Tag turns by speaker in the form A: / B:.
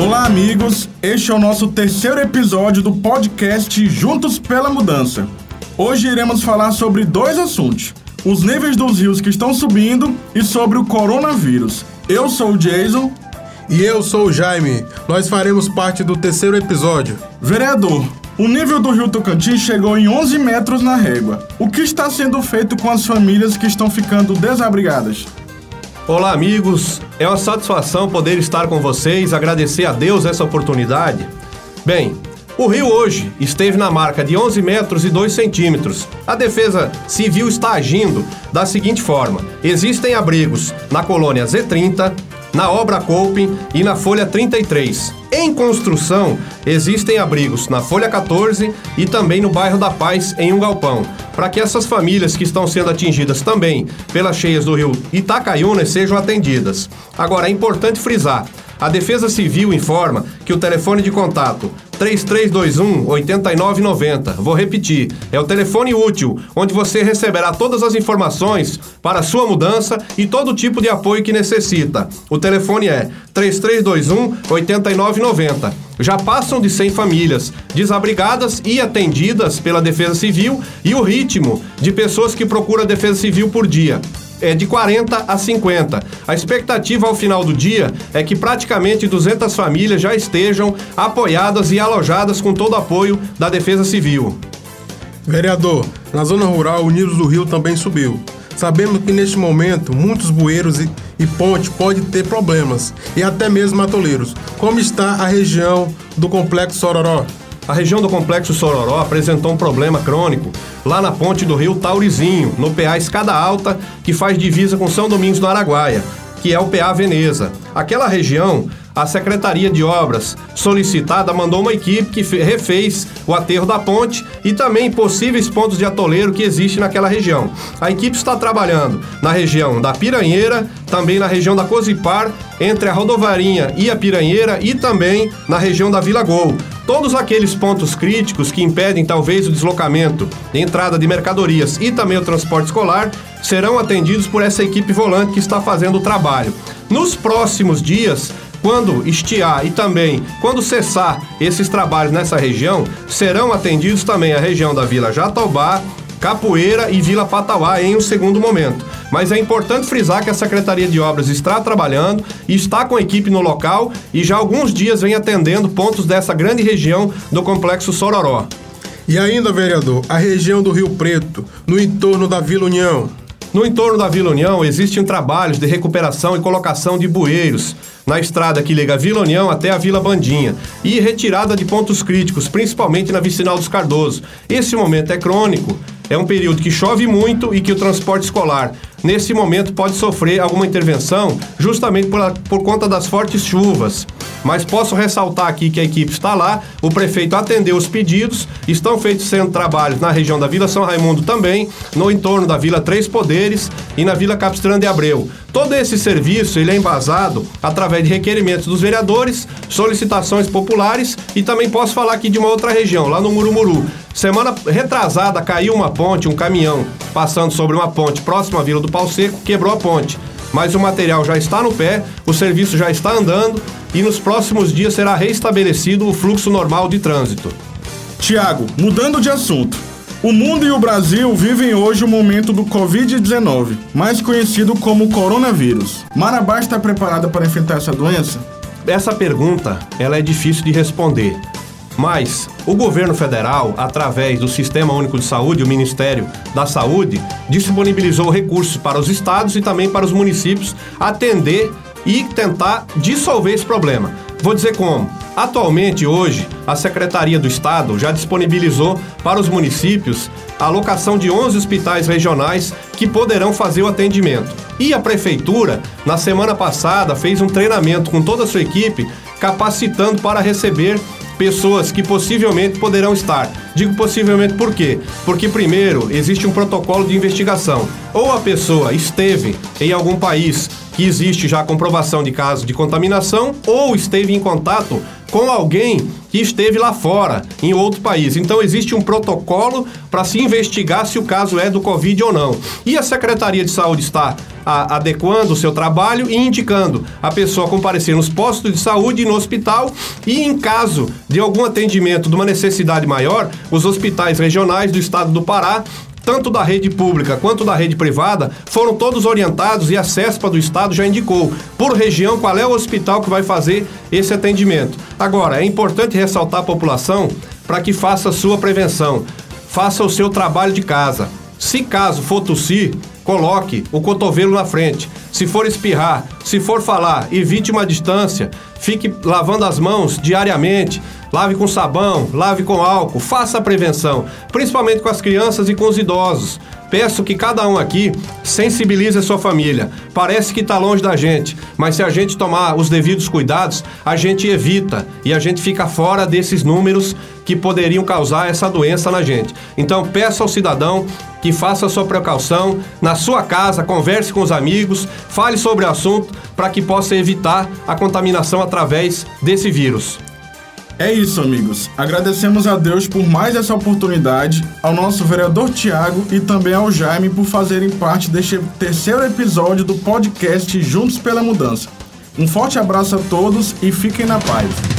A: Olá, amigos. Este é o nosso terceiro episódio do podcast Juntos pela Mudança. Hoje iremos falar sobre dois assuntos: os níveis dos rios que estão subindo e sobre o coronavírus. Eu sou o Jason.
B: E eu sou o Jaime. Nós faremos parte do terceiro episódio.
A: Vereador, o nível do rio Tocantins chegou em 11 metros na régua. O que está sendo feito com as famílias que estão ficando desabrigadas?
C: Olá, amigos. É uma satisfação poder estar com vocês, agradecer a Deus essa oportunidade. Bem, o rio hoje esteve na marca de 11 metros e 2 centímetros. A Defesa Civil está agindo da seguinte forma: existem abrigos na colônia Z30, na obra Coping e na folha 33. Em construção, existem abrigos na folha 14 e também no bairro da Paz, em um galpão, para que essas famílias que estão sendo atingidas também pelas cheias do rio Itacaiuna sejam atendidas. Agora, é importante frisar: a Defesa Civil informa que o telefone de contato 3321 8990. Vou repetir, é o telefone útil, onde você receberá todas as informações para sua mudança e todo tipo de apoio que necessita. O telefone é 3321 8990. Já passam de 100 famílias desabrigadas e atendidas pela Defesa Civil e o ritmo de pessoas que procuram a Defesa Civil por dia é de 40 a 50. A expectativa ao final do dia é que praticamente 200 famílias já estejam apoiadas e alojadas com todo o apoio da Defesa Civil.
B: Vereador, na zona rural o nível do rio também subiu. Sabemos que neste momento muitos bueiros e, e pontes podem ter problemas e até mesmo atoleiros. Como está a região do Complexo Sororó?
C: A região do Complexo Sororó apresentou um problema crônico lá na ponte do rio Taurizinho, no PA Escada Alta, que faz divisa com São Domingos do Araguaia, que é o PA Veneza. Aquela região a Secretaria de Obras solicitada mandou uma equipe que refez o aterro da ponte e também possíveis pontos de atoleiro que existe naquela região. A equipe está trabalhando na região da Piranheira, também na região da Cozipar, entre a Rodovarinha e a Piranheira e também na região da Vila Gol. Todos aqueles pontos críticos que impedem talvez o deslocamento, entrada de mercadorias e também o transporte escolar serão atendidos por essa equipe volante que está fazendo o trabalho. Nos próximos dias, quando estiar e também quando cessar esses trabalhos nessa região, serão atendidos também a região da Vila Jatobá, Capoeira e Vila Patauá em um segundo momento. Mas é importante frisar que a Secretaria de Obras está trabalhando está com a equipe no local e já há alguns dias vem atendendo pontos dessa grande região do Complexo Sororó.
B: E ainda, vereador, a região do Rio Preto, no entorno da Vila União.
C: No entorno da Vila União existem trabalhos de recuperação e colocação de bueiros na estrada que liga a Vila União até a Vila Bandinha e retirada de pontos críticos, principalmente na Vicinal dos Cardoso. Esse momento é crônico, é um período que chove muito e que o transporte escolar, nesse momento, pode sofrer alguma intervenção justamente por, por conta das fortes chuvas. Mas posso ressaltar aqui que a equipe está lá, o prefeito atendeu os pedidos, estão feitos sendo trabalhos na região da Vila São Raimundo também, no entorno da Vila Três Poderes e na Vila Capistrano de Abreu. Todo esse serviço ele é embasado através de requerimentos dos vereadores, solicitações populares e também posso falar aqui de uma outra região, lá no Murumuru. Semana retrasada caiu uma ponte, um caminhão passando sobre uma ponte próxima à Vila do Pau Seco, quebrou a ponte mas o material já está no pé, o serviço já está andando e nos próximos dias será restabelecido o fluxo normal de trânsito.
A: Tiago, mudando de assunto. O mundo e o Brasil vivem hoje o momento do Covid-19, mais conhecido como coronavírus. Marabá está preparada para enfrentar essa doença?
C: Essa pergunta ela é difícil de responder. Mas o governo federal, através do Sistema Único de Saúde, o Ministério da Saúde, disponibilizou recursos para os estados e também para os municípios atender e tentar dissolver esse problema. Vou dizer como. Atualmente, hoje, a Secretaria do Estado já disponibilizou para os municípios a alocação de 11 hospitais regionais que poderão fazer o atendimento. E a Prefeitura, na semana passada, fez um treinamento com toda a sua equipe, capacitando para receber pessoas que possivelmente poderão estar. Digo possivelmente por quê? Porque, primeiro, existe um protocolo de investigação. Ou a pessoa esteve em algum país que existe já comprovação de caso de contaminação ou esteve em contato com alguém que esteve lá fora, em outro país. Então existe um protocolo para se investigar se o caso é do Covid ou não. E a Secretaria de Saúde está a, adequando o seu trabalho e indicando a pessoa comparecer nos postos de saúde e no hospital e em caso de algum atendimento de uma necessidade maior, os hospitais regionais do estado do Pará tanto da rede pública quanto da rede privada, foram todos orientados e a CESPA do Estado já indicou, por região, qual é o hospital que vai fazer esse atendimento. Agora, é importante ressaltar a população para que faça sua prevenção, faça o seu trabalho de casa. Se caso for tossir, coloque o cotovelo na frente. Se for espirrar, se for falar, evite uma distância, fique lavando as mãos diariamente. Lave com sabão, lave com álcool, faça a prevenção, principalmente com as crianças e com os idosos. Peço que cada um aqui sensibilize a sua família. Parece que está longe da gente, mas se a gente tomar os devidos cuidados, a gente evita e a gente fica fora desses números que poderiam causar essa doença na gente. Então, peço ao cidadão que faça a sua precaução na sua casa, converse com os amigos, fale sobre o assunto para que possa evitar a contaminação através desse vírus.
A: É isso, amigos. Agradecemos a Deus por mais essa oportunidade, ao nosso vereador Tiago e também ao Jaime por fazerem parte deste terceiro episódio do podcast Juntos pela Mudança. Um forte abraço a todos e fiquem na paz.